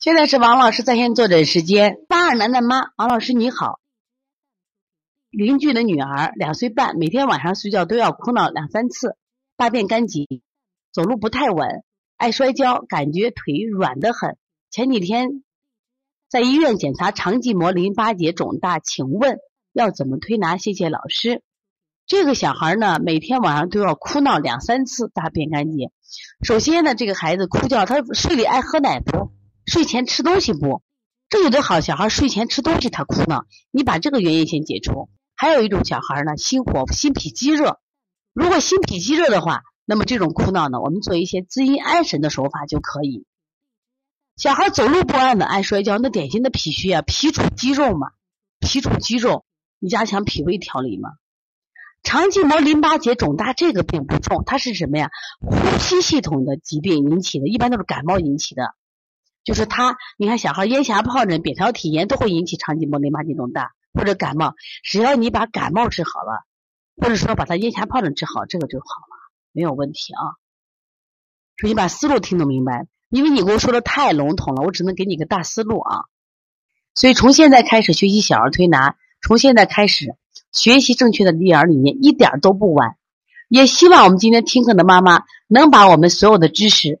现在是王老师在线坐诊时间。八二男的妈，王老师你好。邻居的女儿两岁半，每天晚上睡觉都要哭闹两三次，大便干结，走路不太稳，爱摔跤，感觉腿软得很。前几天在医院检查肠系膜淋巴结肿大，请问要怎么推拿？谢谢老师。这个小孩呢，每天晚上都要哭闹两三次，大便干结。首先呢，这个孩子哭叫，他睡里爱喝奶不？睡前吃东西不？这有的好小孩睡前吃东西他哭闹，你把这个原因先解除。还有一种小孩呢，心火、心脾积热。如果心脾积热的话，那么这种哭闹呢，我们做一些滋阴安神的手法就可以。小孩走路不安稳、爱摔跤，那典型的脾虚啊，脾主肌肉嘛，脾主肌肉，你加强脾胃调理嘛。肠系膜淋巴结肿大这个并不重，它是什么呀？呼吸系统的疾病引起的，一般都是感冒引起的。就是他，你看小孩咽峡疱疹、扁桃体炎都会引起肠系膜淋巴结肿大或者感冒，只要你把感冒治好了，或者说把他咽峡疱疹治好，这个就好了，没有问题啊。所以你把思路听懂明白，因为你给我说的太笼统了，我只能给你个大思路啊。所以从现在开始学习小儿推拿，从现在开始学习正确的育儿理念，一点都不晚。也希望我们今天听课的妈妈能把我们所有的知识。